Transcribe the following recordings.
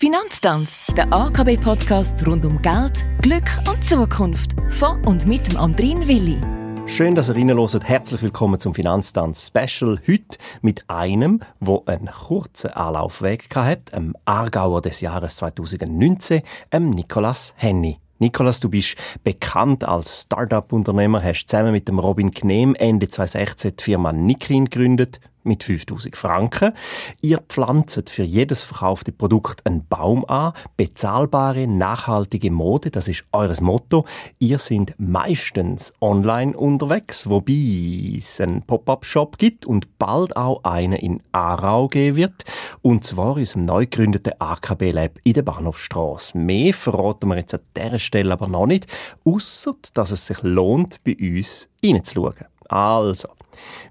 Finanztanz, der AKB-Podcast rund um Geld, Glück und Zukunft. Von und mit dem Andrin Willi. Schön, dass ihr reinhört. Herzlich willkommen zum Finanztanz Special. Heute mit einem, wo einen kurzen Anlaufweg hat, dem Aargauer des Jahres 2019, dem Nicolas Henny. Nikolas, du bist bekannt als Start-up-Unternehmer, hast zusammen mit dem Robin Knehm Ende 2016 die Firma Nikrin gegründet mit 5000 Franken. Ihr pflanzt für jedes verkaufte Produkt einen Baum an. Bezahlbare, nachhaltige Mode, das ist eures Motto. Ihr sind meistens online unterwegs, wobei es einen Pop-up-Shop gibt und bald auch einen in Aarau geben wird. Und zwar in unserem neu gegründeten AKB Lab in der Bahnhofstrasse. Mehr verraten wir jetzt an dieser Stelle aber noch nicht, außer dass es sich lohnt, bei uns reinzuschauen. Also,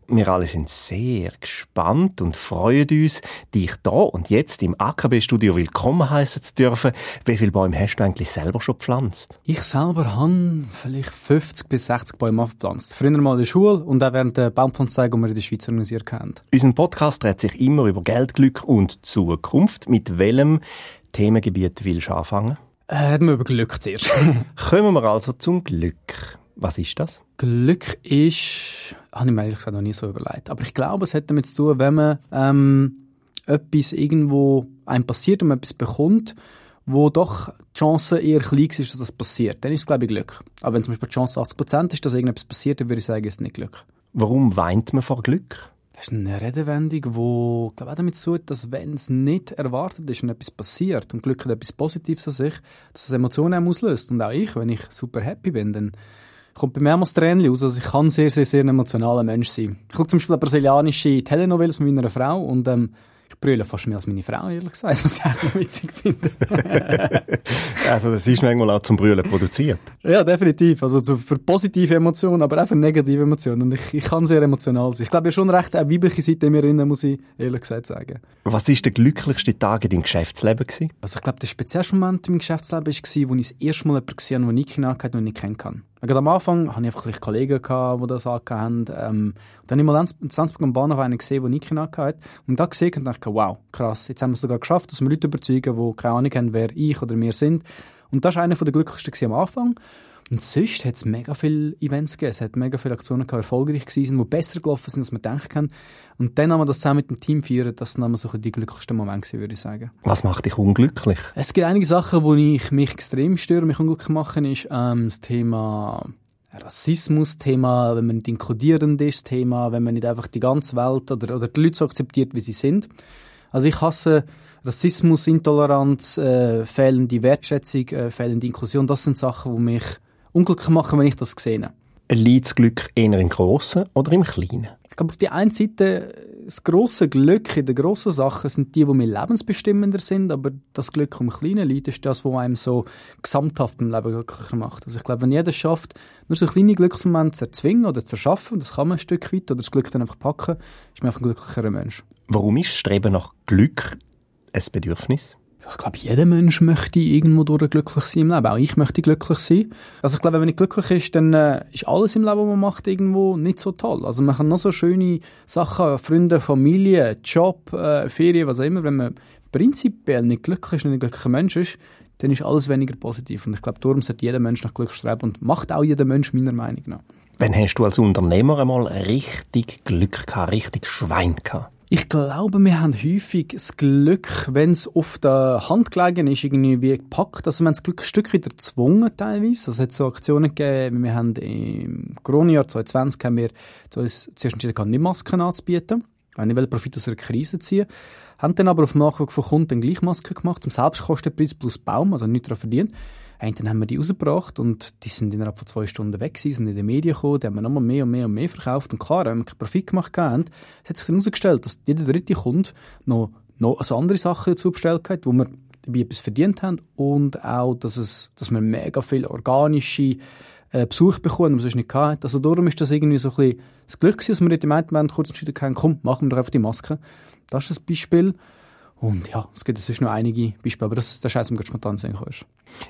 wir alle sind sehr gespannt und freuen uns, dich da und jetzt im AKB-Studio willkommen heißen zu dürfen. Wie viele Bäume hast du eigentlich selber schon gepflanzt? Ich selber habe vielleicht 50 bis 60 Bäume gepflanzt. Früher mal in der Schule und auch während der Baumpflanzzeit, die wir in der Schweiz organisiert haben. Unser Podcast dreht sich immer über Geld, Glück und Zukunft. Mit welchem Themengebiet willst du anfangen? Äh, reden wir über Glück zuerst. Kommen wir also zum Glück. Was ist das? Glück ist, habe ich mir ehrlich gesagt noch nie so überlegt. Aber ich glaube, es hat damit zu tun, wenn man ähm, etwas irgendwo einem passiert und man etwas bekommt, wo doch die Chance eher klein ist, dass das passiert, dann ist es, glaube ich, Glück. Aber wenn zum Beispiel die Chance 80% ist, dass irgendetwas passiert, dann würde ich sagen, ist es nicht Glück. Warum weint man vor Glück? Das ist eine Redewendung, die glaube auch damit zu tut, dass wenn es nicht erwartet ist und etwas passiert und Glück hat etwas Positives an sich, dass es Emotionen auslöst. Und auch ich, wenn ich super happy bin, dann kommt bei mir immer das Tränchen aus. Also ich kann sehr, sehr, sehr ein emotionaler Mensch sein. Ich schaue zum Beispiel eine brasilianische Telenovelas mit meiner Frau und ähm, ich brülle fast mehr als meine Frau, ehrlich gesagt, was ich eigentlich witzig finde. also das ist manchmal auch zum Brüllen produziert. Ja, definitiv. Also für positive Emotionen, aber auch für negative Emotionen. Und ich, ich kann sehr emotional sein. Ich glaube, ich habe schon recht eine weibliche Seite in mir drin, muss ich ehrlich gesagt sagen. Was war der glücklichste Tag in deinem Geschäftsleben? Gewesen? Also ich glaube, der speziellste Moment in meinem Geschäftsleben war, wo ich das erste Mal jemanden gesehen habe, den ich hatte, den ich nicht kennen kann. Gerade am Anfang hatte ich einfach Kollegen, die das angehauen haben. Ähm, dann habe ich mal in Salzburg am Bahnhof einen gesehen, der Nike hatte. Und da gesehen und dachte, wow, krass, jetzt haben wir es sogar geschafft, dass wir Leute überzeugen, die keine Ahnung haben, wer ich oder wir sind. Und das war einer der glücklichsten am Anfang. Und sonst hat es mega viele Events gegeben. Es hat mega viele Aktionen gehabt, erfolgreich gewesen, die besser gelaufen sind, als man denken kann. Und dann haben wir das zusammen mit dem Team feiern. Das waren so die glücklichsten Momente würde ich sagen. Was macht dich unglücklich? Es gibt einige Sachen, wo ich mich extrem störe, mich unglücklich machen, ist ähm, das Thema Rassismus, Thema, wenn man nicht inkludierend ist, Thema, wenn man nicht einfach die ganze Welt oder, oder die Leute so akzeptiert, wie sie sind. Also ich hasse Rassismus, Intoleranz, äh, fehlende Wertschätzung, äh, fehlende Inklusion. Das sind Sachen, die mich unglücklich machen, wenn ich das sehe. Liegt das Glück eher im Grossen oder im Kleinen? Ich glaube, auf die einen Seite, das grosse Glück in den grossen Sachen sind die, die mir lebensbestimmender sind, aber das Glück im Kleinen liegt, ist das, was einem so gesamthaft im Leben glücklicher macht. Also ich glaube, wenn jeder es schafft, nur so kleine Glücksmomente zu erzwingen oder zu erschaffen, das kann man ein Stück weit, oder das Glück dann einfach packen, ist man einfach ein glücklicherer Mensch. Warum ist Streben nach Glück ein Bedürfnis? Ich glaube, jeder Mensch möchte irgendwo durch glücklich sein im Leben. Auch ich möchte glücklich sein. Also ich glaube, wenn man nicht glücklich ist, dann äh, ist alles im Leben, was man macht, irgendwo nicht so toll. Also man kann noch so schöne Sachen, Freunde, Familie, Job, äh, Ferien, was auch immer. Wenn man prinzipiell nicht glücklich ist nicht ein glücklicher Mensch ist, dann ist alles weniger positiv. Und ich glaube, darum sollte jeder Mensch nach Glück streben und macht auch jeder Mensch meiner Meinung nach. Wann hast du als Unternehmer einmal richtig Glück gehabt, richtig Schwein gehabt? Ich glaube, wir haben häufig das Glück, wenn es auf der Hand gelegen ist, irgendwie wie gepackt. Also wir haben das Glück ein Stück wieder gezwungen teilweise. Also es hat so Aktionen gegeben, wir haben im Corona-Jahr 2020 haben wir uns zuerst entschieden, nicht Masken anzubieten, weil wir Profit aus einer Krise ziehen haben dann aber auf Nachfrage von Kunden gleich Masken gemacht, zum Selbstkostenpreis plus Baum, also nicht daran verdient. Dann haben wir die rausgebracht und die sind innerhalb von zwei Stunden weg gewesen, sind in den Medien gekommen, die haben wir nochmal mehr und mehr und mehr verkauft. Und klar, wenn wir keinen Profit gemacht haben, hat sich dann herausgestellt, dass jeder dritte Kunde noch, noch also andere Sachen dazu bestellt hat, wo wir wie etwas verdient haben und auch, dass, es, dass wir mega viel organische äh, Besuch bekommen, die wir sonst nicht hatten. Also darum ist das irgendwie so ein bisschen das Glück gewesen, dass wir in dem Moment kurz entschieden haben, komm, machen wir doch einfach die Maske. Das ist ein Beispiel. Und ja, es gibt sonst noch einige Beispiele, aber das, ist eins, was spontan sehen kannst.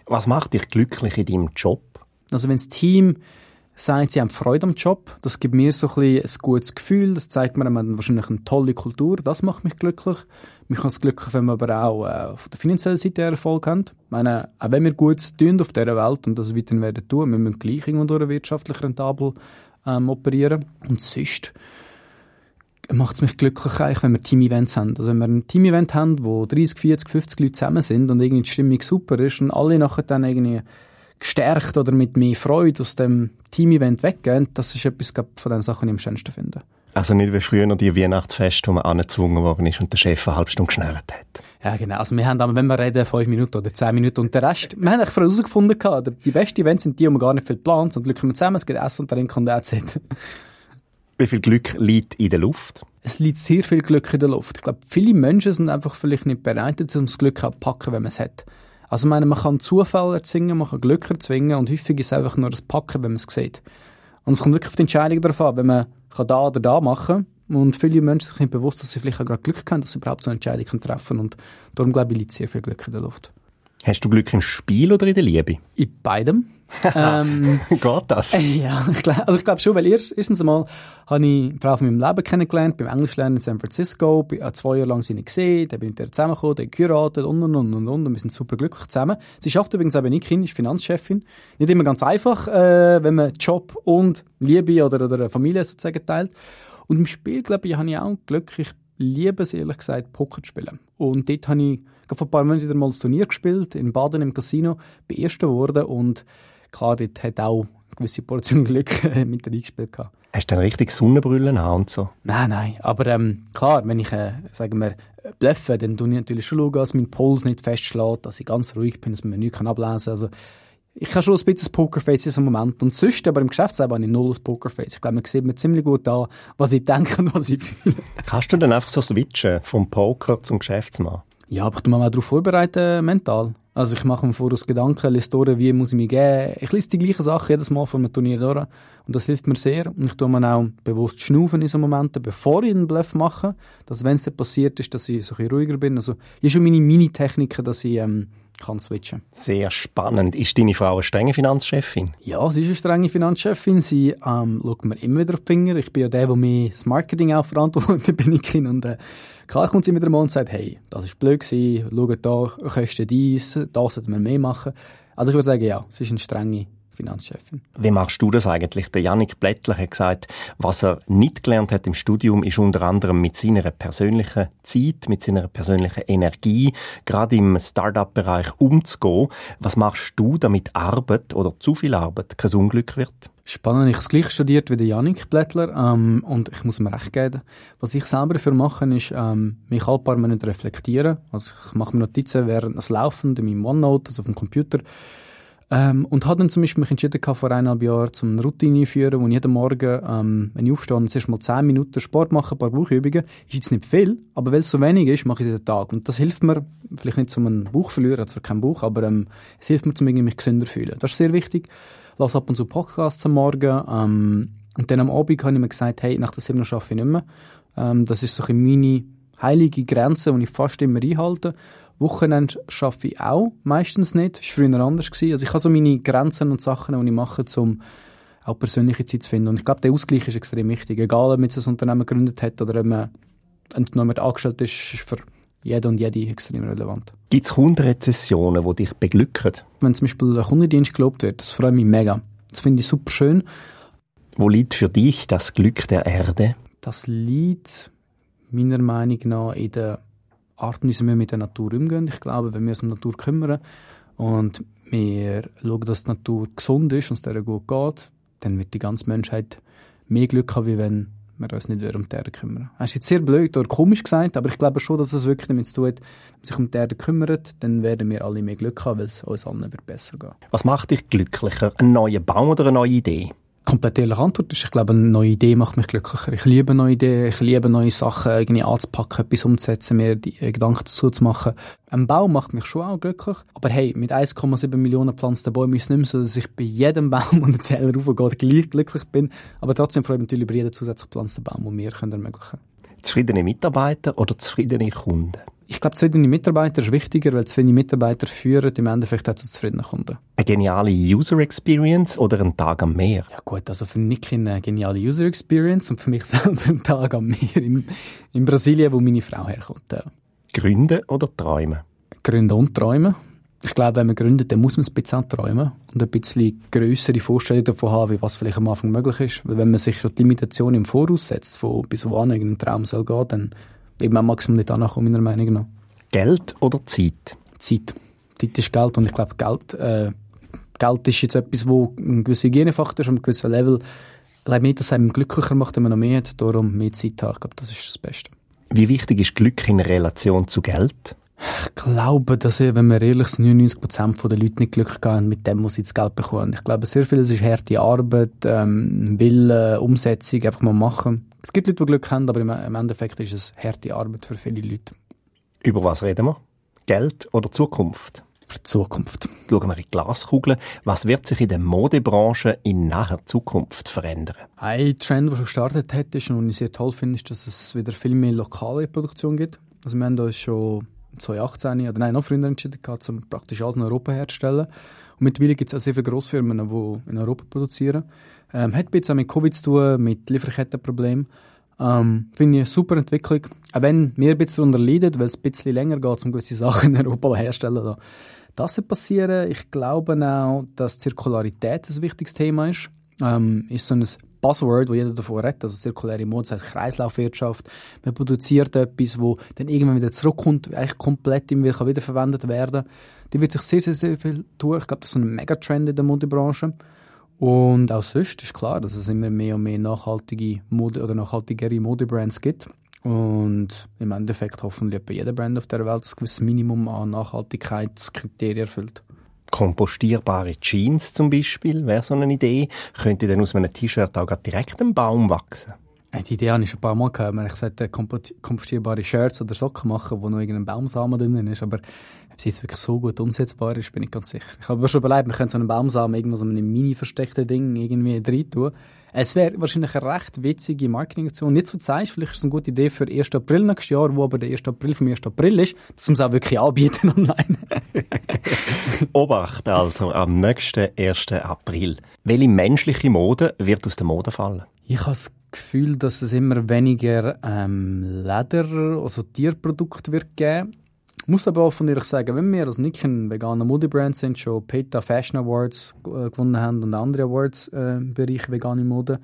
Was macht dich glücklich in deinem Job? Also wenn das Team sagen, sie haben Freude am Job. Das gibt mir so ein, bisschen ein gutes Gefühl. Das zeigt mir, man hat wahrscheinlich eine tolle Kultur. Das macht mich glücklich. Mich macht es glücklich, wenn wir aber auch äh, auf der finanziellen Seite Erfolg haben. Ich meine, auch wenn wir gut tun auf dieser Welt und das weiterhin werden tun, wir müssen gleich irgendwo wirtschaftlich rentabel ähm, operieren. Und sonst macht es mich glücklich, eigentlich, wenn wir Team-Events haben. Also wenn wir ein Team-Event haben, wo 30, 40, 50 Leute zusammen sind und irgendwie die Stimmung super ist und alle nachher dann irgendwie gestärkt oder mit mehr Freude aus dem Team-Event weggehen, das ist etwas von den Sachen, die ich am schönsten finde. Also nicht wie früher noch die Weihnachtsfeste, wo man angezwungen worden ist und der Chef eine halbe Stunde geschnellt hat. Ja, genau. Also wir haben aber, wenn wir reden, fünf Minuten oder zehn Minuten und der Rest, wir haben eigentlich herausgefunden, die besten Events sind die, wo man gar nicht viel plant, sondern Glück kommen zusammen, es geht Essen und Trinken und that's Wie viel Glück liegt in der Luft? Es liegt sehr viel Glück in der Luft. Ich glaube, viele Menschen sind einfach vielleicht nicht bereit, um das Glück zu packen, wenn man es hat. Also ich meine, man kann Zufall erzwingen, man kann Glück erzwingen und häufig ist es einfach nur das Packen, wenn man es sieht. Und es kommt wirklich auf die Entscheidung darauf an, wenn man kann da oder da machen und viele Menschen sind nicht bewusst, dass sie vielleicht auch gerade Glück haben, dass sie überhaupt so eine Entscheidung treffen können und darum glaube ich, liegt sehr viel Glück in der Luft. Hast du Glück im Spiel oder in der Liebe? In beidem. Ähm, Geht das? Äh, ja, ich glaub, also ich glaube schon, weil erst, erstens einmal habe ich eine Frau von meinem Leben kennengelernt, beim Englischlernen in San Francisco, bin, äh, zwei Jahre lang sie nicht gesehen, dann bin ich mit ihr zusammengekommen, dann geheiratet und und und und und und wir sind super glücklich zusammen. Sie schafft übrigens eben nicht Kind, ist Finanzchefin. Nicht immer ganz einfach, äh, wenn man Job und Liebe oder, oder eine Familie sozusagen teilt. Und im Spiel, glaube ich, habe ich auch Glück, ich liebe es ehrlich gesagt, Poker zu spielen. Und dort habe ich vor ein paar Monaten wieder mal das Turnier gespielt, in Baden im Casino, bin Erster geworden und klar, dort hat auch eine gewisse Portion Glück äh, mit reingespielt gehabt. Hast du dann richtig Sonnenbrüllen an und so? Nein, nein, aber ähm, klar, wenn ich, äh, sagen wir, bluffe, dann tue ich natürlich schon schauen, dass mein Puls nicht festschlägt, dass ich ganz ruhig bin, dass man nichts ablesen kann. Also, ich habe schon ein bisschen Pokerface in diesem Moment. Und sonst, aber im Geschäftsleben habe ich null das Pokerface. Ich glaube, man sieht mir ziemlich gut an, was ich denke und was ich fühle. Kannst du dann einfach so switchen vom Poker zum Geschäftsmann? Ja, aber ich tue mich auch darauf vorbereiten, mental. Also ich mache mir voraus Gedanken, lese durch, wie muss ich mich geben. Ich lese die gleichen Sachen jedes Mal von einem Turnier durch. Und das hilft mir sehr. Und ich tue mir auch bewusst schnaufen in so Momenten, bevor ich einen Bluff mache. Dass, wenn es passiert ist, dass ich so ein bisschen ruhiger bin. Also, hier schon meine Mini-Techniken, dass ich, ähm, kann switchen. Sehr spannend. Ist deine Frau eine strenge Finanzchefin? Ja, sie ist eine strenge Finanzchefin. Sie ähm, schaut mir immer wieder auf die Finger. Ich bin ja der, der mir das Marketing auch verantwortet, bin ich Und äh, klar kommt sie mit Mal und sagt, hey, das ist blöd gewesen, schau da, Kosten dies, da sollten wir mehr machen. Also ich würde sagen, ja, sie ist eine strenge Finanzchefin. Wie machst du das eigentlich? Der Janik Blättler hat gesagt, was er nicht gelernt hat im Studium, ist unter anderem mit seiner persönlichen Zeit, mit seiner persönlichen Energie, gerade im Start-up-Bereich umzugehen. Was machst du, damit Arbeit oder zu viel Arbeit kein Unglück wird? Spannend. Ich habe das gleiche studiert wie der Janik Blättler ähm, und ich muss mir recht geben, was ich selber dafür mache, ist, ähm, mich alle paar Monate reflektieren. Also ich mache mir Notizen während des Laufens in meinem OneNote, also auf dem Computer ähm, und habe dann zum Beispiel mich entschieden vor eineinhalb Jahren zum eine Routine einführen, wo ich jeden Morgen, ähm, wenn ich aufstehe, zuerst mal zehn Minuten Sport mache, ein paar Bauchübungen. Ist jetzt nicht viel, aber weil es so wenig ist, mache ich es jeden Tag. Und das hilft mir, vielleicht nicht zum einen Buch verlieren, zwar kein Buch, aber ähm, es hilft mir, zum irgendwie mich gesünder fühlen. Das ist sehr wichtig. Lass ab und zu Podcasts am Morgen. Ähm, und dann am Abend habe ich mir gesagt, hey, nach der sieben arbeite ich nicht mehr. Ähm, das ist so ein meine heilige Grenze, die ich fast immer einhalte. Wochenende arbeite ich auch meistens nicht. Das war früher anders. Gewesen. Also ich habe so meine Grenzen und Sachen, die ich mache, um auch persönliche Zeit zu finden. Und ich glaube, der Ausgleich ist extrem wichtig. Egal, ob man jetzt ein Unternehmen gegründet hat oder ob man jemand angestellt ist, ist für jeden und jede extrem relevant. Gibt es Kundenrezessionen, die dich beglücken? Wenn zum Beispiel ein Kundendienst gelobt wird, das freut mich mega. Das finde ich super schön. Wo liegt für dich das Glück der Erde? Das liegt meiner Meinung nach in der Art wie wir mit der Natur umgehen. Ich glaube, wenn wir uns um die Natur kümmern und wir schauen, dass die Natur gesund ist und es der gut geht, dann wird die ganze Menschheit mehr Glück haben, wie wenn wir uns nicht um die Erde kümmern. Das ist jetzt sehr blöd oder komisch gesagt, aber ich glaube schon, dass es wirklich damit zu tun hat, wenn man sich um die Erde kümmert, dann werden wir alle mehr Glück haben, weil es uns allen wird besser gehen. Was macht dich glücklicher? Ein neuer Baum oder eine neue Idee? Komplett ehrliche Antwort ist, ich glaube, eine neue Idee macht mich glücklicher. Ich liebe neue Ideen, ich liebe neue Sachen irgendwie anzupacken, etwas umzusetzen, mir die äh, Gedanken dazu zu machen. Ein Bau macht mich schon auch glücklich. Aber hey, mit 1,7 Millionen gepflanzten Bäumen ist es nicht mehr so, dass ich bei jedem Baum und Zähler raufgeht, gleich glücklich bin. Aber trotzdem freue ich mich natürlich über jeden zusätzlich gepflanzten Baum, den wir können ermöglichen Zufriedene Mitarbeiter oder zufriedene Kunden? Ich glaube, zu wenig Mitarbeiter ist wichtiger, weil zu wenig Mitarbeiter führen im Endeffekt auch zu zufriedenen Kunden. Eine geniale User Experience oder ein Tag am Meer? Ja gut, also für Nick eine geniale User Experience und für mich selber ein Tag am Meer in, in Brasilien, wo meine Frau herkommt. Ja. Gründen oder träumen? Gründen und träumen. Ich glaube, wenn man gründet, dann muss man ein bisschen träumen und ein bisschen größere Vorstellungen davon haben, wie was vielleicht am Anfang möglich ist. Weil wenn man sich schon die Limitation im Voraus setzt, von bis wohin ein Traum soll gehen, dann man am Maximum nicht ankommen, meiner Meinung nach. Geld oder Zeit? Zeit. Zeit ist Geld und ich glaube, Geld, äh, Geld ist jetzt etwas, wo ein gewisser Hygienefaktor ist, und ein gewisser Level. Ich glaube nicht, dass es einem glücklicher macht, wenn man noch mehr hat, darum mehr Zeit haben. Ich glaube, das ist das Beste. Wie wichtig ist Glück in Relation zu Geld? Ich glaube, dass, wenn wir ehrlich sind, 99% der Leute nicht Glück haben mit dem, was sie das Geld bekommen. Ich glaube, sehr vieles ist harte Arbeit, ähm, Wille, Umsetzung, einfach mal machen. Es gibt Leute, die Glück haben, aber im Endeffekt ist es harte Arbeit für viele Leute. Über was reden wir? Geld oder Zukunft? Über Zukunft. Schauen wir in die Glaskugel. Was wird sich in der Modebranche in naher Zukunft verändern? Ein Trend, der schon gestartet hat, ist, und ich sehr toll finde, ist, dass es wieder viel mehr lokale Produktion gibt. Also wir haben uns schon 2018 oder nein, noch früher entschieden gehabt, um praktisch alles in Europa herzustellen. Und mittlerweile gibt es auch sehr viele Grossfirmen, die in Europa produzieren. Ähm, hat ein bisschen mit Covid zu tun, mit Lieferkettenproblemen. Ähm, Finde ich eine super Entwicklung. Auch wenn wir ein bisschen darunter leiden, weil es ein bisschen länger geht, um gewisse Sachen in Europa herzustellen. Das wird passieren. Ich glaube auch, dass Zirkularität ein wichtiges Thema ist. Ähm, ist so ein Buzzword, wo jeder davon redet, also zirkuläre Mode, das heißt Kreislaufwirtschaft. Man produziert etwas, wo dann irgendwann wieder zurückkommt, eigentlich komplett immer wieder wiederverwendet werden. Die wird sich sehr, sehr, sehr viel tun. Ich glaube, das ist so ein Megatrend in der Modebranche. Und auch sonst ist klar, dass es immer mehr und mehr nachhaltige Mode oder nachhaltigere Modebrands gibt. Und im Endeffekt hoffentlich bei jeder Brand auf der Welt das gewisse Minimum an Nachhaltigkeitskriterien erfüllt. Kompostierbare Jeans zum Beispiel wäre so eine Idee. Könnte dann aus einem T-Shirt auch direkt ein Baum wachsen? Die Idee habe ich schon ein paar Mal gehabt. Ich sollte kompostierbare Shirts oder Socken machen, wo noch irgendein Baumsamen drin ist. Aber ob es jetzt wirklich so gut umsetzbar ist, bin ich ganz sicher. Ich habe mir schon überlegt, man könnte so einen Baumsamen irgendwo so einem mini versteckten Ding irgendwie rein tun. Es wäre wahrscheinlich eine recht witzige Marketingaktion. Nicht so zeigst, vielleicht ist es eine gute Idee für 1. April nächstes Jahr, wo aber der 1. April vom 1. April ist, dass man es auch wirklich anbieten online. Obacht also am nächsten 1. April. Welche menschliche Mode wird aus der Mode fallen? Ich habe das Gefühl, dass es immer weniger ähm, Leder, also Tierprodukte wird geben muss aber auch von ehrlich sagen, wenn wir als Nick ein veganer Modebrand sind, schon PETA Fashion Awards äh, gewonnen haben und andere Awards äh, im Bereich vegane Mode,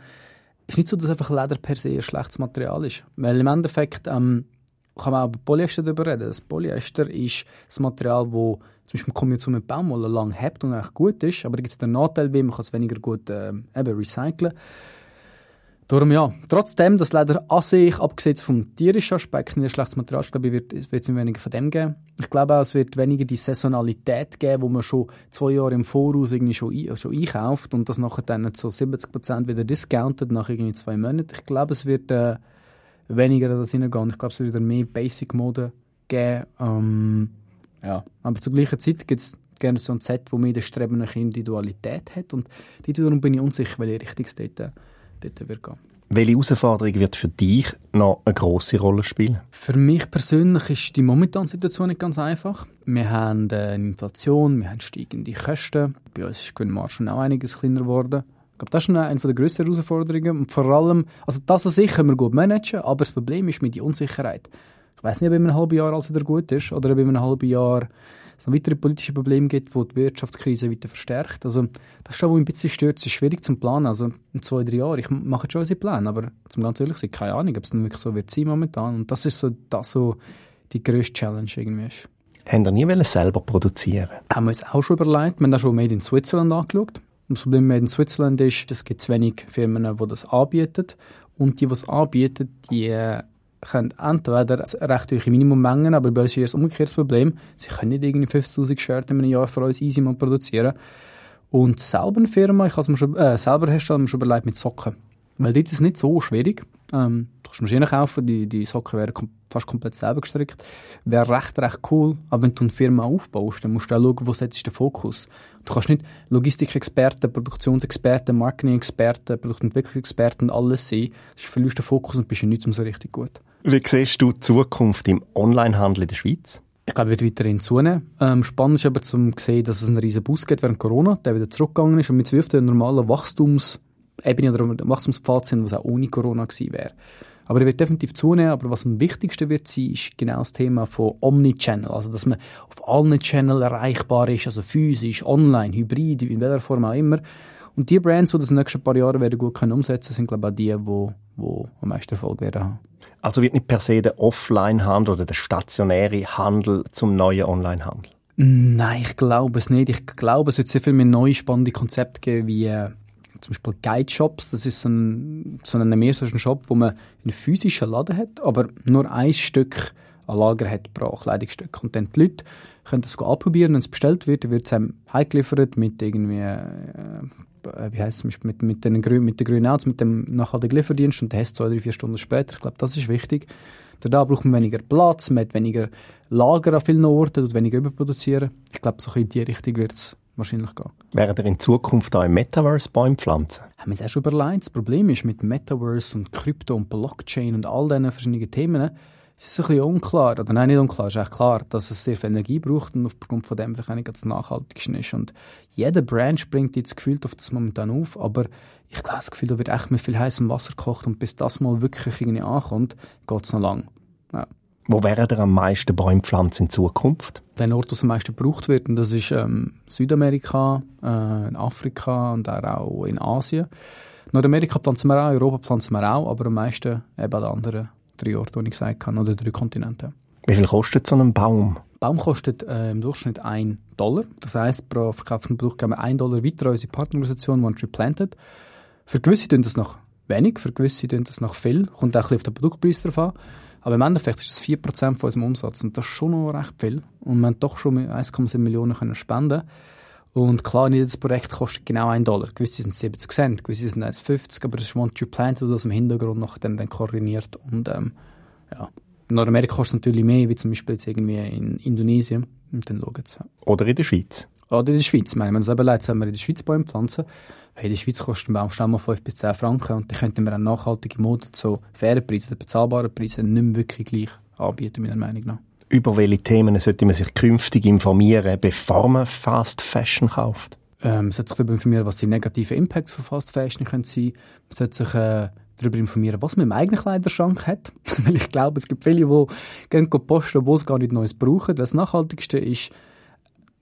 ist nicht so, dass einfach Leder per se ein schlechtes Material ist. Weil im Endeffekt ähm, kann man auch über Polyester darüber reden. Das Polyester ist das Material, das zum Beispiel kommen wir zu mit Baumwolle lang hebt und eigentlich gut ist, aber da gibt es den Nachteil, wie man es weniger gut äh, eben recyceln kann. Darum ja, trotzdem, das Leder an sich, abgesehen vom tierischen Aspekt, nicht ein schlechtes Material, glaube ich, wird, wird es weniger von dem geben. Ich glaube auch, es wird weniger die Saisonalität geben, wo man schon zwei Jahre im Voraus irgendwie schon, ein, schon einkauft und das nachher dann zu 70% wieder discountet nach irgendwie zwei Monaten. Ich glaube, es wird äh, weniger das hineingehen. Ich glaube, es wird wieder mehr Basic-Mode geben. Ähm, ja. Aber zur gleichen Zeit gibt es gerne so ein Set, wo mehr das Streben nach Individualität hat und darum bin ich unsicher, welche Richtung es dort dort wird gehen. Welche Herausforderung wird für dich noch eine grosse Rolle spielen? Für mich persönlich ist die momentane Situation nicht ganz einfach. Wir haben eine Inflation, wir haben steigende Kosten. Bei uns ist die Gewinnmarge auch einiges kleiner geworden. Ich glaube, das ist eine der grössten Herausforderungen. Und vor allem, also das an sich können wir gut managen, aber das Problem ist mit der Unsicherheit. Ich weiß nicht, ob in einem halben Jahr alles wieder gut ist oder ob in einem halben Jahr es noch weitere politische Probleme gibt, die die Wirtschaftskrise weiter verstärkt. Also das ist schon, was ein bisschen stört. Es ist schwierig zu planen. Also in zwei, drei Jahren, ich mache schon unsere Pläne, aber zum ganz ehrlich sein, keine Ahnung, ob es wirklich so wird sein momentan. Und das ist so, das so die grösste Challenge irgendwie ist. Haben ihr nie selber produzieren Haben wir uns auch schon überlegt. Wir haben auch schon Made in Switzerland angeschaut. Das Problem mit Made in Switzerland ist, es gibt zu wenig Firmen, die das anbieten. Und die, die es anbieten, die äh, können entweder recht hohe Minimummengen, aber bei uns ist das umgekehrtes Problem. Sie können nicht irgendwie 50'000 Shirts in einem Jahr für uns easy mal produzieren. Und selber eine Firma, ich habe es mir schon, äh, selber herstellen, mir schon überlegt mit Socken. Weil dort ist es nicht so schwierig. Ähm, du kannst Maschinen kaufen, die, die Socken werden kom fast komplett selber gestrickt. Wäre recht, recht cool. Aber wenn du eine Firma aufbaust, dann musst du auch schauen, wo du den Fokus. Du kannst nicht Logistikexperten, Produktionsexperten, Marketing-Experten, Produktentwicklungsexperten alles sein. Du verlierst den Fokus und bist ja nicht so richtig gut. Wie siehst du die Zukunft im Onlinehandel in der Schweiz? Ich glaube, wird weiterhin zunehmen. Ähm, spannend ist aber zu sehen, dass es einen riesen Bus gibt während Corona, der wieder zurückgegangen ist und mit zwölf normalen Wachstumsebene oder Wachstumspfad sind, was auch ohne Corona gewesen wäre. Aber er wird definitiv zunehmen, aber was am wichtigsten wird sein, ist genau das Thema von Omnichannel. Also, dass man auf allen Channels erreichbar ist, also physisch, online, hybrid, in welcher Form auch immer. Und die Brands, die das in den nächsten paar Jahren werden gut können umsetzen sind, glaube ich, auch die, die, die am meisten Erfolg werden haben. Also wird nicht per se der Offline-Handel oder der stationäre Handel zum neuen Online-Handel? Nein, ich glaube es nicht. Ich glaube, es wird sehr viel mehr neue spannende Konzepte geben, wie äh, zum Beispiel Guide-Shops. Das ist ein, so ein mehr so ein Shop, wo man einen physischen Laden hat, aber nur ein Stück an Lager hat pro Kleidungsstück. Und dann die Leute können das anprobieren, wenn es bestellt wird, wird es einem heimgeliefert mit irgendwie äh, wie heißt es, mit, mit, den Grün, mit den grünen Autos, mit dem nachhaltigen Lieferdienst und der hast zwei, drei, vier Stunden später. Ich glaube, das ist wichtig. Da braucht man weniger Platz, man hat weniger Lager an vielen Orten und weniger überproduzieren. Ich glaube, so in die Richtung wird es wahrscheinlich gehen. Werden ihr in Zukunft auch im Metaverse Bäume pflanzen? Haben wir es auch schon überlegt. Das Problem ist mit Metaverse und Krypto und Blockchain und all diesen verschiedenen Themen, es ist ein bisschen unklar, oder nein, nicht unklar, es ist echt klar, dass es sehr viel Energie braucht und aufgrund von dem wahrscheinlich das nachhaltigste ist. Und jeder Branch bringt jetzt gefühlt auf das momentan auf, aber ich glaube, das Gefühl, da wird echt mit viel heißem Wasser gekocht und bis das mal wirklich irgendwie ankommt, geht es noch lang. Ja. Wo wären ihr am meisten Bäume pflanzen in Zukunft? Der Ort, wo es am meisten gebraucht wird, und das ist ähm, Südamerika, äh, in Afrika und auch in Asien. Nordamerika pflanzen wir auch, Europa pflanzen wir auch, aber am meisten eben an anderen drei Orte, die ich gesagt habe, oder drei Kontinente. Wie viel kostet so ein Baum? Baum kostet äh, im Durchschnitt 1 Dollar. Das heisst, pro verkauften Produkt geben wir 1 Dollar weiter an unsere Partnerorganisation One Tree Planted. Für gewisse tun das noch wenig, für gewisse tun das noch viel. Kommt auch ein bisschen auf den Produktpreis drauf an. Aber im Endeffekt ist das 4% von unserem Umsatz und das ist schon noch recht viel. Und wir haben doch schon 1,7 Millionen können spenden und klar, nicht jedes Projekt kostet genau 1 Dollar. Gewisse sind 70 Cent, gewisse sind 1,50, aber das ist Tree Plant, das im Hintergrund noch dann, dann koordiniert. Und ähm, ja, in Nordamerika kostet es natürlich mehr, wie zum Beispiel jetzt irgendwie in Indonesien. Und dann schauen sie. Oder in der Schweiz. Oder in der Schweiz. Wenn man es eben leid, wenn wir in der Schweiz Bäume pflanzen, hey, in der Schweiz kostet ein Baum schnell mal 5 bis 10 Franken und die könnten wir auch nachhaltige Mode zu fairen Preisen oder bezahlbaren Preisen nicht mehr wirklich gleich anbieten, meiner Meinung nach über welche Themen sollte man sich künftig informieren, bevor man Fast Fashion kauft? Ähm, man sollte sich darüber informieren, was die negativen Impacts von Fast Fashion können sein können. Man sollte sich äh, darüber informieren, was man im eigenen Kleiderschrank hat. Weil ich glaube, es gibt viele, die gehen posten, wo es gar nicht Neues brauchen. Das Nachhaltigste ist,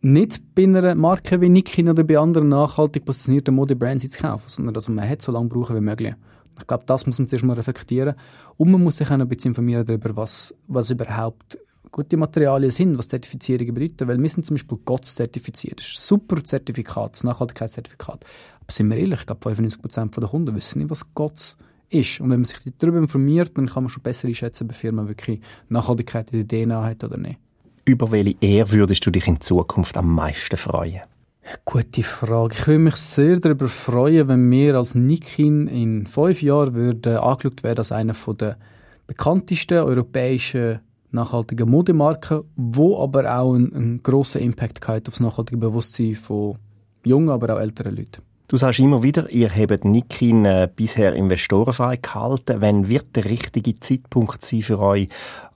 nicht bei einer Marke wie Nikin oder bei anderen nachhaltig positionierten Modebrands zu kaufen, sondern dass man hat so lange brauchen wie möglich. Ich glaube, das muss man zuerst mal reflektieren. Und man muss sich auch ein bisschen informieren darüber, was, was überhaupt gute Materialien sind, was Zertifizierungen bedeuten, weil wir sind zum Beispiel GOTS zertifiziert. Das ist ein super Zertifikat, das Nachhaltigkeitszertifikat. Aber sind wir ehrlich, ich glaube 95% der Kunden wissen nicht, was GOTS ist. Und wenn man sich darüber informiert, dann kann man schon besser einschätzen, ob eine Firma wirklich Nachhaltigkeit in der DNA hat oder nicht. Über welche Ehre würdest du dich in Zukunft am meisten freuen? Gute Frage. Ich würde mich sehr darüber freuen, wenn wir als Nikin in fünf Jahren würden angeschaut werden als einer der bekanntesten europäischen nachhaltige Modemarke, wo aber auch einen, einen grossen Impact hat auf das nachhaltige Bewusstsein von jungen, aber auch älteren Leuten. Du sagst immer wieder, ihr habt Nikin äh, bisher investorenfrei gehalten. Wann wird der richtige Zeitpunkt sein für euch,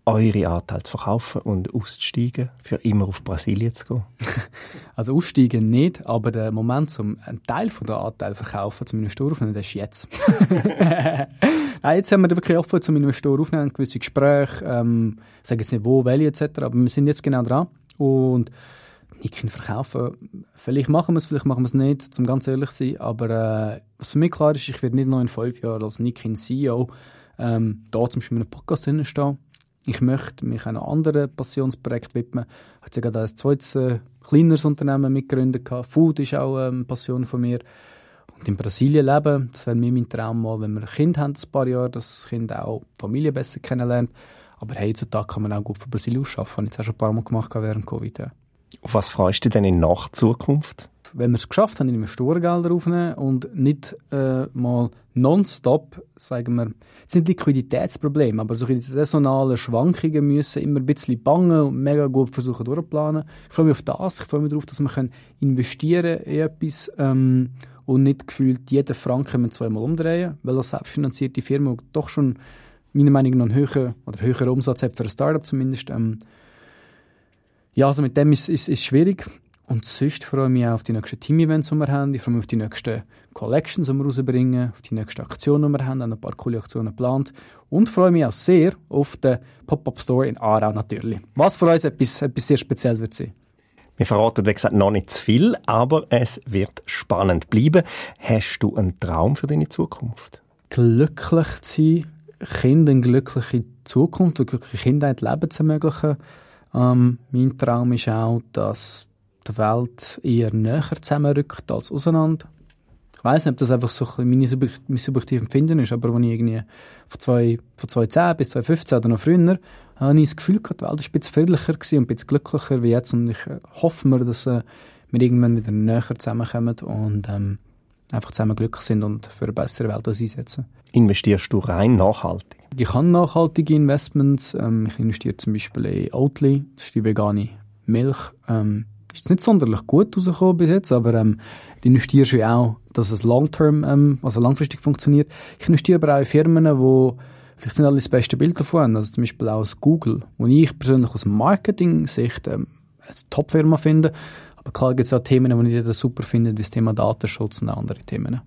eure Anteile zu verkaufen und auszusteigen, für immer auf Brasilien zu gehen? also aussteigen nicht, aber der Moment, um einen Teil von der Anteil zu verkaufen, zum Investor aufnehmen, das ist jetzt. Nein, jetzt haben wir wirklich offen zum Investor aufnehmen, gewisse Gespräche, ähm, ich sage jetzt nicht wo, welche etc., aber wir sind jetzt genau dran und Nikin verkaufen. Vielleicht machen wir es, vielleicht machen wir es nicht, zum ganz ehrlich zu sein. Aber äh, was für mich klar ist, ich werde nicht noch in fünf Jahren als Nikin CEO ähm, da zum Beispiel in einem Podcast stehen. Ich möchte mich einem anderen Passionsprojekt widmen. Ich habe gerade ein zweites äh, kleineres Unternehmen mitgegründet. Food ist auch ähm, eine Passion von mir. Und in Brasilien leben, das wäre mir mein Traum mal, wenn wir ein Kind haben, ein paar Jahre, dass das Kind auch die Familie besser kennenlernt. Aber heutzutage kann man auch gut von Brasilien aus arbeiten. Habe ich jetzt auch schon ein paar Mal gemacht während Covid. Ja. Auf was freust du denn in Nachzukunft? Wenn wir es geschafft haben, Investorengelder aufnehmen und nicht äh, mal nonstop, sagen wir, es sind Liquiditätsprobleme, aber so saisonale Schwankungen müssen immer ein bisschen bangen und mega gut versuchen durchplanen. Ich freue mich auf das, ich freue mich darauf, dass wir investieren in etwas ähm, und nicht gefühlt jeden Franken mit zweimal umdrehen, weil als selbstfinanzierte Firma doch schon meiner Meinung nach einen höheren, oder höheren Umsatz hat für ein Startup zumindest. Ähm, ja, also mit dem ist es ist, ist schwierig. Und sonst freue ich mich auch auf die nächsten Team-Events, die wir haben. Ich freue mich auf die nächsten Collections, die wir rausbringen, auf die nächsten Aktionen, die wir haben. ein paar coole Aktionen geplant. Und freue mich auch sehr auf den Pop-Up-Store in Aarau natürlich. Was für uns etwas, etwas sehr Spezielles wird sein. Wir verraten, wie gesagt, noch nicht zu viel, aber es wird spannend bleiben. Hast du einen Traum für deine Zukunft? Glücklich zu sein, Kindern eine glückliche Zukunft, eine glückliche Kindheit Leben zu ermöglichen. Ähm, mein Traum ist auch, dass die Welt eher näher zusammenrückt als auseinander. Ich weiß nicht, ob das einfach so ein meine mein subjektives Empfinden ist, aber als ich irgendwie von 2010 bis 2015 oder noch früher, habe ich das Gefühl gehabt, die Welt ist ein bisschen friedlicher gewesen und ein bisschen glücklicher wie jetzt und ich äh, hoffe mir, dass äh, wir irgendwann wieder näher zusammenkommen und ähm, einfach zusammen glücklich sind und für eine bessere Welt uns einsetzen. Investierst du rein nachhaltig? Ich habe nachhaltige Investments. Ähm, ich investiere zum Beispiel in Oatly, das ist die vegane Milch. Ähm, ist nicht sonderlich gut rausgekommen bis jetzt, aber ähm, du investierst ja auch, dass es long-term, ähm, also langfristig funktioniert. Ich investiere aber auch in Firmen, die vielleicht nicht alle das beste Bild davon also zum Beispiel auch aus Google, wo ich persönlich aus Marketing-Sicht ähm, eine Top-Firma finde, aber klar gibt es auch Themen, die nicht jeder super findet, wie das Thema Datenschutz und andere Themen.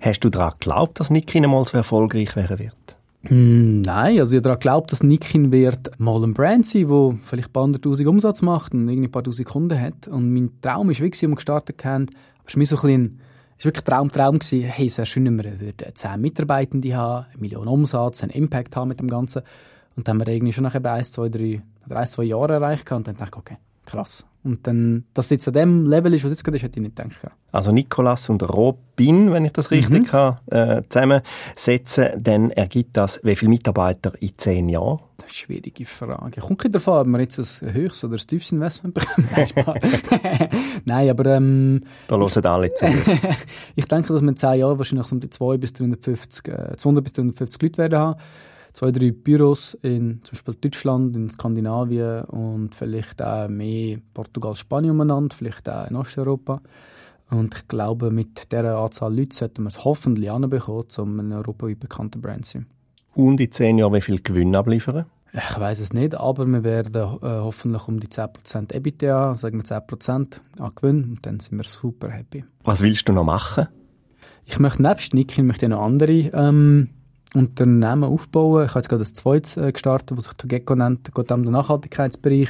Hast du daran geglaubt, dass Nikin einmal so erfolgreich werden wird? Mm, nein, also ich daran glaube, dass Nikin wird mal ein Brand sein, der vielleicht ein paar hunderttausend Umsatz macht und irgendwie ein paar tausend Kunden hat. Und mein Traum ist wirklich, als wir gestartet haben, aber es war mir so ein bisschen, es war wirklich Traum, Traum gewesen, hey, sehr schön, wenn wir würden zehn Mitarbeitende haben, eine Million Umsatz, einen Impact haben mit dem Ganzen. Und dann haben wir irgendwie schon nach ein, zwei, drei, oder ein, zwei Jahre erreicht und dann dachte ich, okay, krass. Und dann, dass es jetzt an dem Level ist, was jetzt gerade ist, hätte ich nicht gedacht. Also Nikolas und Robin, wenn ich das richtig mhm. kann, äh, zusammensetzen, dann ergibt das wie viele Mitarbeiter in zehn Jahren? Eine schwierige Frage. Kommt nicht davon, ob wir jetzt ein höchstes oder ein tiefes Investment bekommen. Nein, aber... Ähm, da hören alle zu. ich denke, dass wir in zehn Jahren wahrscheinlich um die 200 bis 350, äh, 200 bis 350 Leute werden haben zwei, drei Büros in zum Beispiel Deutschland, in Skandinavien und vielleicht auch mehr Portugal, Spanien umeinander, vielleicht auch in Osteuropa. Und ich glaube, mit dieser Anzahl Leute sollten wir es hoffentlich anbekommen, um ein europaweit bekannter Brand zu sein. Und in zehn Jahren wie viel Gewinn abliefern? Ich weiß es nicht, aber wir werden äh, hoffentlich um die 10% EBITDA, sagen wir 10% an Gewinn und dann sind wir super happy. Was willst du noch machen? Ich möchte nebst Nikin möchte noch andere ähm, Unternehmen aufbauen. Ich habe jetzt gerade das zweite äh, gestartet, das sich Togeco nennt, geht um den Nachhaltigkeitsbereich.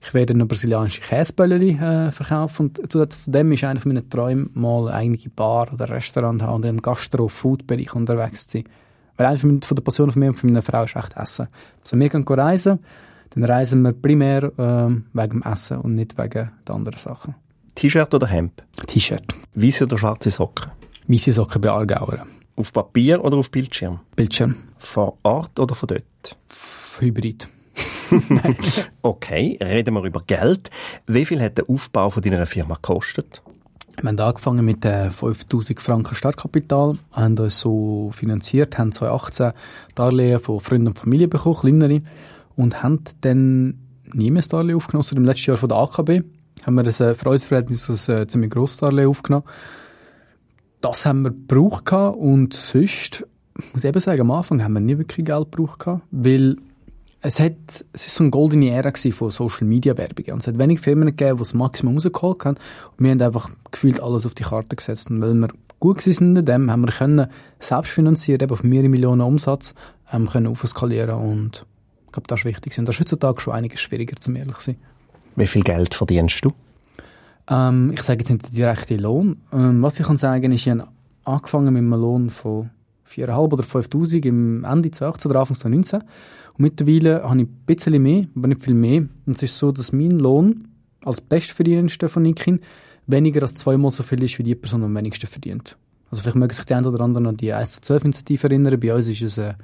Ich werde noch brasilianische Käsebällchen äh, verkaufen und zusätzlich zu dem ist einer von meinen Träumen, mal einige Bar oder Restaurant haben und im Gastro-Food-Bereich unterwegs zu sein. Weil eine von der Passionen von mir und von meiner Frau ist echt Essen. Also wir gehen reisen, dann reisen wir primär ähm, wegen dem Essen und nicht wegen den anderen Sachen. T-Shirt oder Hemd? T-Shirt. Weiße oder schwarze Socken? Weiße Socken bei Aargauer. Auf Papier oder auf Bildschirm? Bildschirm. Vor Ort oder von dort? Hybrid. okay, reden wir über Geld. Wie viel hat der Aufbau von deiner Firma gekostet? Wir haben angefangen mit äh, 5000 Franken Startkapital, haben uns so finanziert, haben 2018 Darlehen von Freunden und Familie bekommen, kleinere, und haben dann nie mehr Darlehen aufgenommen. Im letzten Jahr von der AKB haben wir ein äh, Freudsverhältnis, ein äh, ziemlich grosses Darlehen aufgenommen das haben wir gebraucht und sonst, muss ich eben sagen, am Anfang haben wir nie wirklich Geld gebraucht, weil es hat, es ist so eine goldene Ära von Social Media Werbungen. Und es hat wenig Firmen gegeben, die das Maximum rausgeholt haben. Und wir haben einfach gefühlt alles auf die Karte gesetzt. Und weil wir gut sind in dem, haben wir können selbst finanzieren, eben auf mehrere Millionen Umsatz, haben können aufskalieren und ich glaube, das ist wichtig. Und das ist heutzutage schon einiges schwieriger, zum ehrlich sein. Wie viel Geld verdienst du? Ähm, ich sage jetzt nicht den direkten Lohn. Ähm, was ich kann sagen, ist, ich habe angefangen mit einem Lohn von 4'500 oder 5'000 im Ende 2018 oder Anfang 2019. Und mittlerweile habe ich ein bisschen mehr, aber nicht viel mehr. Und es ist so, dass mein Lohn als Bestverdienendster von Nikin weniger als zweimal so viel ist, wie die Person, die am wenigsten verdient. Also vielleicht mögen sich die einen oder anderen an die 1 zu 12 Initiative erinnern. Bei uns ist es äh,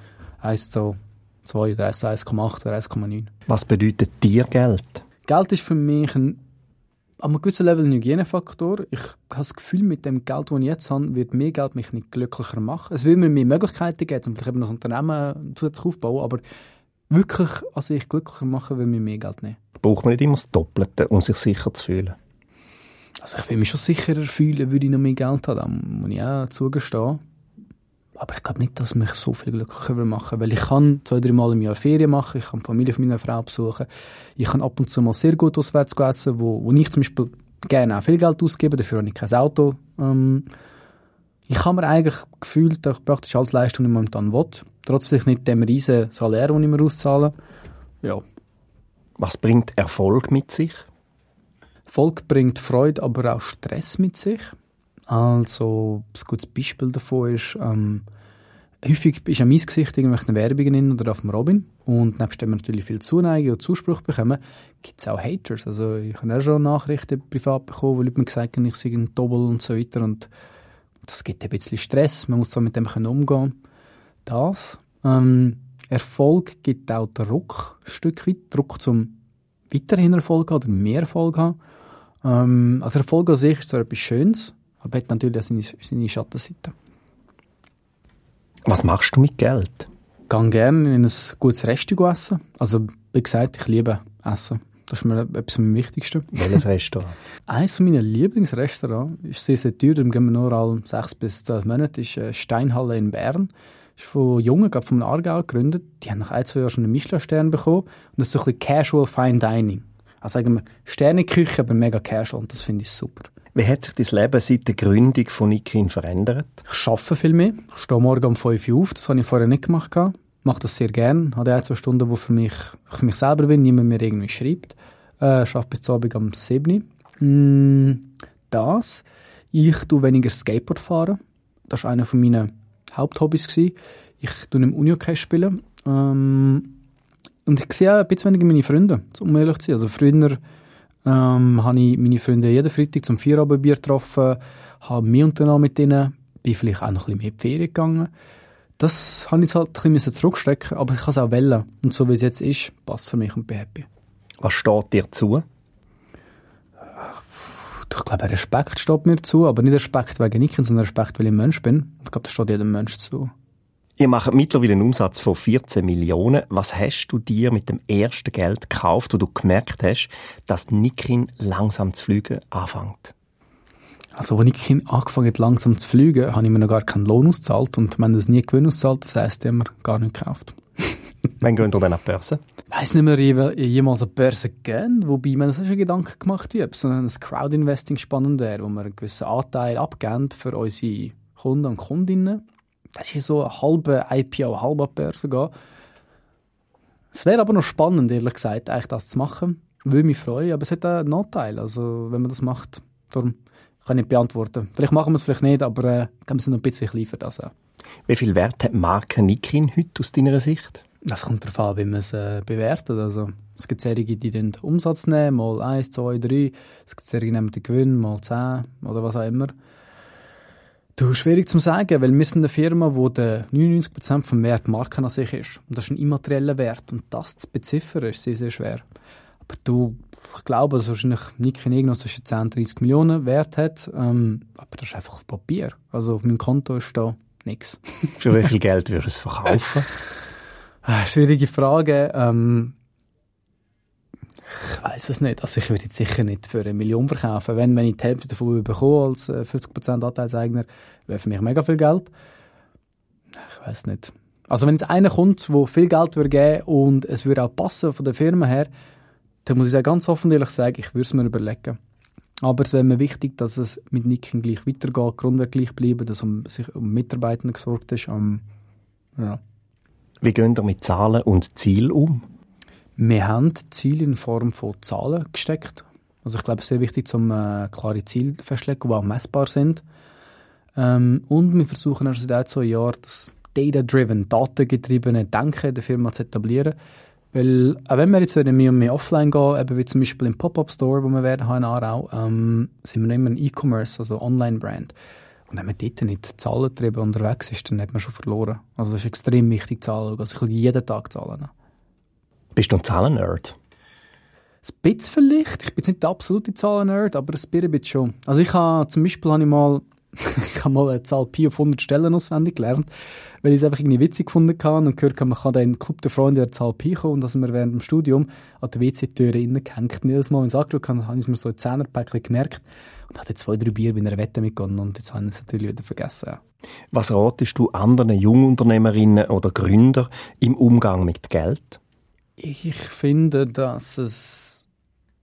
1 zu 2 oder 1,8 oder 1,9. Was bedeutet dir Geld? Geld ist für mich ein an einem gewissen Level ein Hygienefaktor. Ich habe das Gefühl, mit dem Geld, das ich jetzt habe, wird mehr Geld mich nicht glücklicher machen. Es will mir mehr Möglichkeiten geben, um vielleicht eben ein Unternehmen zusätzlich aufzubauen, aber wirklich, also ich glücklicher machen, will mir mehr Geld nehmen. Braucht man nicht immer das Doppelte, um sich sicher zu fühlen? Also ich will mich schon sicherer fühlen, würde ich noch mehr Geld haben. Da muss ich auch zugestehen. Aber ich glaube nicht, dass mich so viel glücklicher machen weil ich kann zwei, drei Mal im Jahr Ferien machen, ich kann die Familie von meiner Frau besuchen, ich kann ab und zu mal sehr gut auswärts essen, wo, wo ich zum Beispiel gerne auch viel Geld ausgebe, dafür habe ich kein Auto. Ähm, ich habe mir eigentlich gefühlt, dass ich praktisch alles Leistung ich momentan will, trotz vielleicht nicht dem riesen Salär, den ich mir auszahle. Ja. Was bringt Erfolg mit sich? Erfolg bringt Freude, aber auch Stress mit sich. Also, ein gutes Beispiel davon ist, ähm, häufig ist an mein Gesicht irgendwelche Werbungen in oder auf dem Robin. Und nebst dem wir natürlich viel Zuneigung und Zuspruch bekommen, gibt es auch Haters. Also, ich habe auch schon Nachrichten privat bekommen, wo Leute mir gesagt haben, ich sei ein Doppel und so weiter. Und das gibt ein bisschen Stress. Man muss so mit dem umgehen. Das. Ähm, Erfolg gibt auch Druck, ein Stück weit. Druck zum weiterhin Erfolg haben oder mehr Erfolg haben. Ähm, also Erfolg an sich ist zwar etwas Schönes, aber hat natürlich auch seine, seine Schattenseite. Was machst du mit Geld? Ich gehe gerne in ein gutes Restaurant essen. Also, wie gesagt, ich liebe Essen. Das ist mir etwas am wichtigsten. Welches Restaurant? Eines meiner Lieblingsrestaurants ist sehr, sehr teuer. Im gehen wir nur alle sechs bis zwölf Monate. ist äh, Steinhalle in Bern. Ist von Jungen, glaube von Aargau gegründet. Die haben nach ein, zwei Jahren schon einen Michelin-Stern bekommen. Und das ist so ein bisschen Casual Fine Dining. Also sagen wir Sterneküche, aber mega casual. Und das finde ich super. Wie hat sich dein Leben seit der Gründung von Nikin verändert? Ich arbeite viel mehr. Ich stehe morgen um 5 Uhr auf. Das habe ich vorher nicht gemacht. Ich mache das sehr gerne. Ich habe ein, zwei Stunden, wo für mich, ich mich selber bin, niemand mir irgendwie schreibt. Äh, arbeite bis zum Abend um 7 Uhr. Mm, das. Ich tue weniger Skateboard fahren. Das war einer von meinen Haupthobbys. Gewesen. Ich tue im Unihockey spielen. Ähm, und ich sehe ein bisschen weniger meine Freunde, um ehrlich zu sein. Also früher ähm, habe ich meine Freunde jeden Freitag zum Feierabendbier getroffen, habe mich unternommen mit ihnen, bin vielleicht auch noch ein bisschen mehr in die Ferien gegangen. Das habe ich halt ein bisschen zurückstecken, aber ich kann es auch wählen. Und so wie es jetzt ist, passt für mich und bin happy. Was steht dir zu? Ich glaube, Respekt steht mir zu, aber nicht Respekt wegen Nicken, sondern Respekt, weil ich ein Mensch bin. Ich glaube, das steht jedem Mensch zu. Ihr macht mittlerweile einen Umsatz von 14 Millionen. Was hast du dir mit dem ersten Geld gekauft, wo du gemerkt hast, dass Nikin langsam zu fliegen anfängt? Also, als Nikin angefangen hat, langsam zu fliegen, habe ich mir noch gar keinen Lohn ausgezahlt und wir haben das nie Gewinn ausgezahlt, das heisst, die haben wir gar nicht gekauft. Wann gehen wir dann an die Börse? Ich weiss nicht mehr, jemals an die Börse gehen, wobei man sich schon Gedanken gemacht hat, ob so ein Crowd-Investing spannend wäre, wo wir einen gewissen Anteil abgeben für unsere Kunden und Kundinnen das ist so eine halbe IPO, halbe Börse gehen. Es wäre aber noch spannend, ehrlich gesagt, eigentlich das zu machen. Würde mich freuen, aber es hat einen Nachteil, also wenn man das macht. Darum kann ich nicht beantworten. Vielleicht machen wir es, vielleicht nicht, aber äh, wir sind noch ein bisschen klein für das auch. Wie viel Wert hat Marke Nikin heute aus deiner Sicht? Das kommt darauf an, wie man es äh, bewertet. Also, es gibt Serien, die den Umsatz nehmen, mal 1, 2, 3. Es gibt Serien, die nehmen den Gewinn, mal 10 oder was auch immer. Du, schwierig zu sagen, weil wir sind eine Firma, wo der 99% vom Wert Marken an sich ist. Und das ist ein immaterieller Wert. Und das zu beziffern ist sehr, sehr schwer. Aber du, ich glaube, dass wahrscheinlich Nike irgendwas zwischen 10 und 30 Millionen Wert hat. Ähm, aber das ist einfach auf Papier. Also auf meinem Konto ist da nichts. Für wie viel Geld würdest du es verkaufen? Ah, schwierige Frage. Ähm, ich weiß es nicht. Also ich würde jetzt sicher nicht für eine Million verkaufen. Wenn, wenn ich die Hälfte davon bekomme als 50% äh, Anteilseigner, wäre für mich mega viel Geld. Ich weiß nicht. Also wenn jetzt einer kommt, der viel Geld würde geben und es würde auch passen von der Firma her, dann muss ich ja ganz offen ehrlich sagen, ich würde es mir überlegen. Aber es wäre mir wichtig, dass es mit Nicken gleich weitergeht, Grundwert gleich bleiben, dass um sich um Mitarbeiter gesorgt ist. Um, ja. Wie gehen ihr mit Zahlen und Zielen um? Wir haben Ziele in Form von Zahlen gesteckt. Also ich glaube, es ist sehr wichtig, um äh, klare Ziele festzulegen, die auch messbar sind. Ähm, und wir versuchen auch seit ein, zwei Jahren das data-driven, datengetriebene Denken der Firma zu etablieren. Weil, auch wenn wir jetzt mehr und mehr offline gehen, eben wie zum Beispiel im Pop-Up-Store, wo wir werden haben in Aarau, ähm, sind wir noch immer ein E-Commerce, also Online-Brand. Und wenn man dort nicht zahlentrieben unterwegs ist, dann hat man schon verloren. Also es ist extrem wichtig, Zahlen. Also ich schaue jeden Tag Zahlen an. Bist du ein Zahlen-Nerd? Ein bisschen vielleicht. Ich bin jetzt nicht der absolute Zahlen-Nerd, aber ein bisschen schon. Also ich habe, zum Beispiel habe ich mal ich habe mal eine Zahl Pi auf 100 Stellen auswendig gelernt, weil ich es einfach irgendwie witzig gefunden habe und gehört habe, man kann dann in den Club der Freunde der Zahl Pi kommen und dass wir während dem Studium an der WC-Tür reingehängt. Und jedes Mal, wenn ich es angeschaut habe, habe ich es mir so ein Zehnerpäckchen gemerkt und hatte zwei, drei Bier bei einer Wette mitgegangen und jetzt habe ich es natürlich wieder vergessen. Ja. Was ratest du anderen Jungunternehmerinnen oder Gründer im Umgang mit Geld? Ich finde, dass es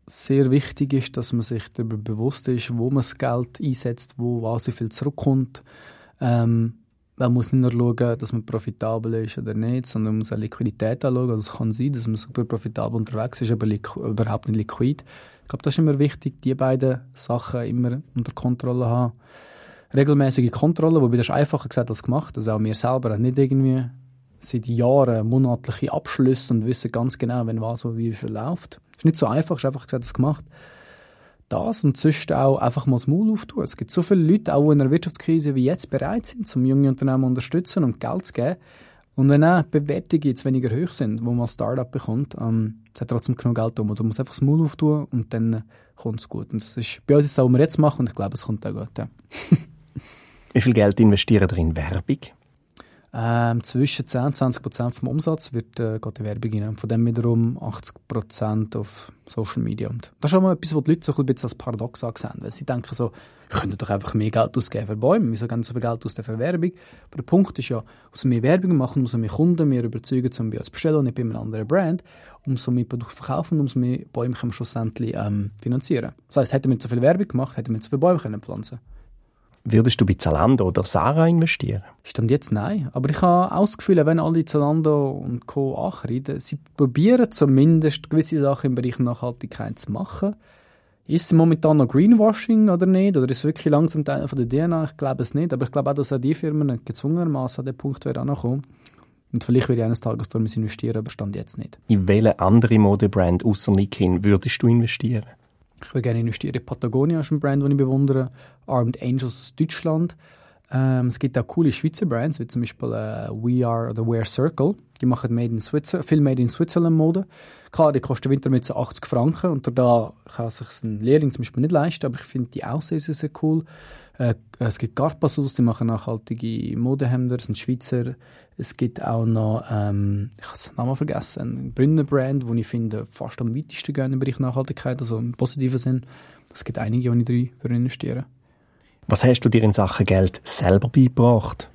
sehr wichtig ist, dass man sich darüber bewusst ist, wo man das Geld einsetzt, wo was wie viel zurückkommt. Ähm, man muss nicht nur schauen, dass man profitabel ist oder nicht, sondern man muss auch Liquidität anschauen. Also es kann sein, dass man super profitabel unterwegs ist, aber überhaupt nicht liquid. Ich glaube, das ist immer wichtig, die beiden Sachen immer unter Kontrolle haben. Regelmäßige Kontrolle, wobei das ist einfacher gesagt als gemacht. Also auch wir selber haben nicht irgendwie seit Jahren monatliche Abschlüsse und wissen ganz genau, wenn was und wie viel läuft. Das ist nicht so einfach, ist einfach gesagt, das gemacht. Das und sonst auch einfach mal das Maul auftun. Es gibt so viele Leute, auch in einer Wirtschaftskrise wie jetzt, bereit sind, zum junge Unternehmen zu unterstützen und Geld zu geben. Und wenn auch Bewertungen jetzt weniger hoch sind, wo man ein Startup bekommt, ähm, es hat trotzdem genug Geld um. Du musst einfach das Maul auftun und dann kommt es gut. Und das ist bei uns ist das, was wir jetzt machen und ich glaube, es kommt auch gut. Ja. Wie viel Geld investieren ihr in Werbung? Ähm, zwischen 10 und 20 Prozent vom Umsatz wird, äh, geht in Werbung rein. Von dem wiederum 80 Prozent auf Social Media. Und das ist auch mal etwas, was die Leute so ein bisschen als Paradox ansehen. Weil sie denken so, ich könnte doch einfach mehr Geld ausgeben für Bäume. Wieso geben so viel Geld aus für Werbung? Aber der Punkt ist ja, umso mehr Werbung machen, umso mehr Kunden wir überzeugen, um bei uns bestellen und nicht bei einem anderen Brand, umso mehr Produkte verkaufen, umso mehr Bäume können wir schlussendlich ähm, finanzieren. Das heisst, hätten wir zu viel Werbung gemacht, hätten wir zu viele Bäume können pflanzen können. Würdest du bei Zalando oder Sarah investieren? Stand jetzt nein. Aber ich habe auch das Gefühl, wenn alle Zalando und Co. ankreiden, sie probieren zumindest gewisse Sachen im Bereich Nachhaltigkeit zu machen. Ist es momentan noch Greenwashing oder nicht? Oder ist es wirklich langsam Teil von der DNA? Ich glaube es nicht. Aber ich glaube auch, dass auch die Firmen gezwungenermaßen an den Punkt werden kommen. Und vielleicht werde ich eines Tages dort investieren, aber stand jetzt nicht. In welche andere Modebrand außer Nikin würdest du investieren? Ich würde gerne investieren in Patagonia, ist ein Brand, den ich bewundere. Armed Angels aus Deutschland. Ähm, es gibt auch coole Schweizer Brands, wie zum Beispiel äh, We Are oder Wear Circle. Die machen Made in viel Made in Switzerland Mode. Klar, die kosten Wintermütze 80 Franken und da kann sich ein Lehrling zum Beispiel nicht leisten, aber ich finde die Aussehen sehr, sehr cool. Äh, es gibt Garpasus, die machen nachhaltige Modehemder, das sind Schweizer. Es gibt auch noch, ähm, ich habe den Namen vergessen, ein Brünner Brand, wo ich finde, fast am weitesten gehen im Bereich Nachhaltigkeit, also im positiven Sinn. Es gibt einige, die ich drin für investieren. Was hast du dir in Sachen Geld selber beigebracht?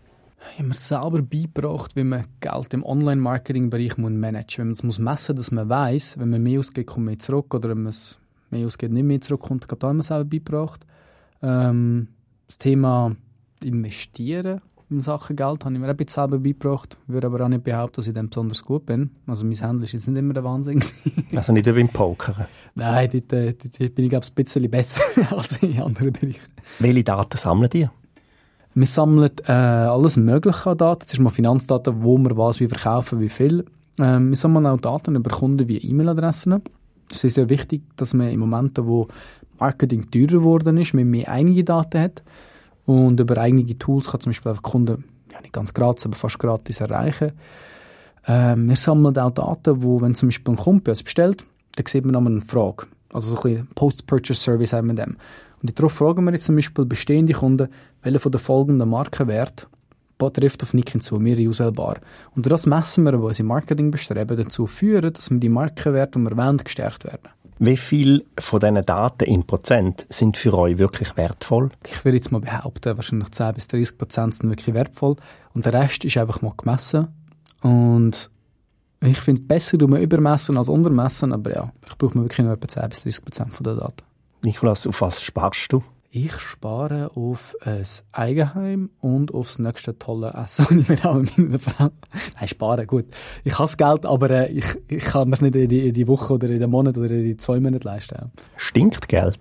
Ich habe mir selber beigebracht, wie man Geld im Online-Marketing-Bereich managen muss. Wenn man es messen muss, dass man weiß, wenn man mehr ausgeht, kommt mehr zurück. Oder wenn man es mehr ausgeht, nicht mehr zurückkommt. Ich glaube, da haben wir selber beigebracht. Ähm, das Thema Investieren in Sachen Geld habe ich mir ein bisschen selber beigebracht. Ich würde aber auch nicht behaupten, dass ich dann besonders gut bin. Also mein Handel ist jetzt nicht immer der Wahnsinn. also nicht wie beim Pokern? Nein, dort, dort, dort bin ich glaube ein bisschen besser als in anderen Bereichen. Welche Daten sammeln die? Wir sammeln äh, alles Mögliche an Daten. Das ist mal Finanzdaten, wo wir was wie verkaufen, wie viel. Ähm, wir sammeln auch Daten über Kunden wie E-Mail-Adressen. Es ist sehr wichtig, dass man in Momenten, wo Marketing teurer geworden ist, man mehr eigene Daten hat. Und über einige Tools kann zum Beispiel einfach Kunden, ja nicht ganz gratis, aber fast gratis erreichen. Ähm, wir sammeln auch Daten, wo, wenn zum Beispiel ein Kunde uns bestellt, dann sieht man nochmal eine Frage. Also so ein bisschen Post-Purchase-Service haben wir dem. Und darauf fragen wir jetzt zum Beispiel bestehende Kunden, welche von den folgenden Markenwert trifft auf Nick hinzu, mir auswählbar. Und das messen wir, wo unsere Marketingbestreben dazu führen, dass wir die Markenwerte, die wir wollen, gestärkt werden. Wie viel von diesen Daten in Prozent sind für euch wirklich wertvoll? Ich würde jetzt mal behaupten, wahrscheinlich 10 bis 30 Prozent sind wirklich wertvoll. Und der Rest ist einfach mal gemessen. Und ich finde, besser tun wir übermessen als untermessen, aber ja, ich brauche mir wirklich nur etwa 10 bis 30 Prozent von den Daten. Nikolas, auf was sparst du? Ich spare auf ein Eigenheim und aufs nächste tolle Essen, das ich mir auch mit meiner Frau... Nein, sparen, gut. Ich habe das Geld, aber äh, ich, ich kann mir es nicht in die, in die, Woche oder in den Monat oder in die zwei Monate leisten. Stinkt Geld?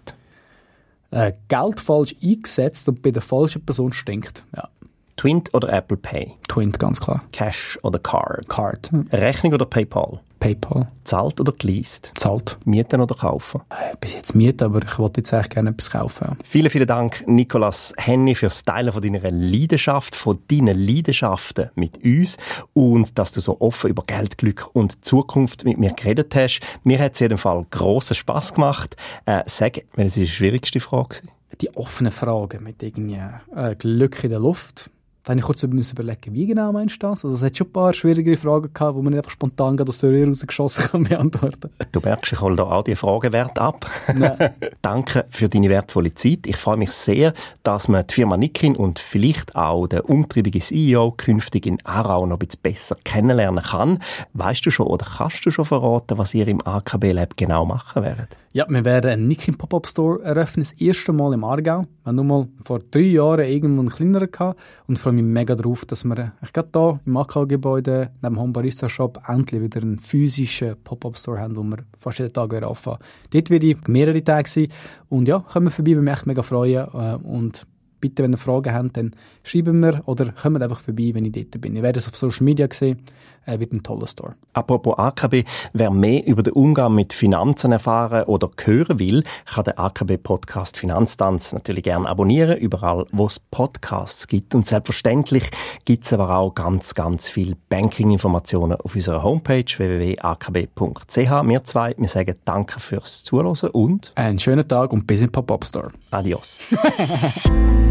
Äh, Geld falsch eingesetzt und bei der falschen Person stinkt, ja. Twint oder Apple Pay? Twint, ganz klar. Cash oder Card? Card. Rechnung oder PayPal? PayPal. Zahlt oder geleast? Zahlt. Mieten oder kaufen? Äh, bis jetzt mieten, aber ich wollte jetzt eigentlich gerne etwas kaufen. Ja. Vielen, vielen Dank, Nicolas Henny, fürs Teilen von deiner Leidenschaft, von deinen Leidenschaften mit uns und dass du so offen über Geld, Glück und Zukunft mit mir geredet hast. Mir hat es jeden Fall grossen Spass gemacht. Äh, sag, welche war die schwierigste Frage? Die offenen Fragen mit irgendwie äh, Glück in der Luft da habe ich kurz überlegen, wie genau meinst du das? Also es hat schon ein paar schwierigere Fragen gehabt, die man einfach spontan aus der Röhre rausgeschossen kann beantworten. Du merkst, ich hole da auch die Fragenwert ab. Danke für deine wertvolle Zeit. Ich freue mich sehr, dass man die Firma Nikin und vielleicht auch den umtriebige CEO künftig in Aarau noch ein bisschen besser kennenlernen kann. Weißt du schon oder kannst du schon verraten, was ihr im AKB Lab genau machen werdet? Ja, wir werden einen Nikin Pop-Up Store eröffnen, das erste Mal im Aargau. Wir haben nur mal vor drei Jahren irgendwo einen kleineren gehabt und freue mich mega darauf, dass wir ich gerade hier im AK-Gebäude neben dem Home Barista Shop endlich wieder einen physischen Pop-Up Store haben, wo wir fast jeden Tag anfangen. Dort werde ich mehrere Tage sein und ja, kommen vorbei, würde mich echt mega freuen äh, und bitte, wenn ihr Fragen habt, dann schreiben wir oder kommt einfach vorbei, wenn ich dort bin. Ihr werdet es auf Social Media sehen, äh, wird ein toller Store. Apropos AKB, wer mehr über den Umgang mit Finanzen erfahren oder hören will, kann den AKB-Podcast Finanztanz natürlich gerne abonnieren, überall, wo es Podcasts gibt. Und selbstverständlich gibt es aber auch ganz, ganz viel Banking-Informationen auf unserer Homepage www.akb.ch. Wir zwei, wir sagen Danke fürs Zuhören und einen schönen Tag und bis im Pop-Up Store. Adios.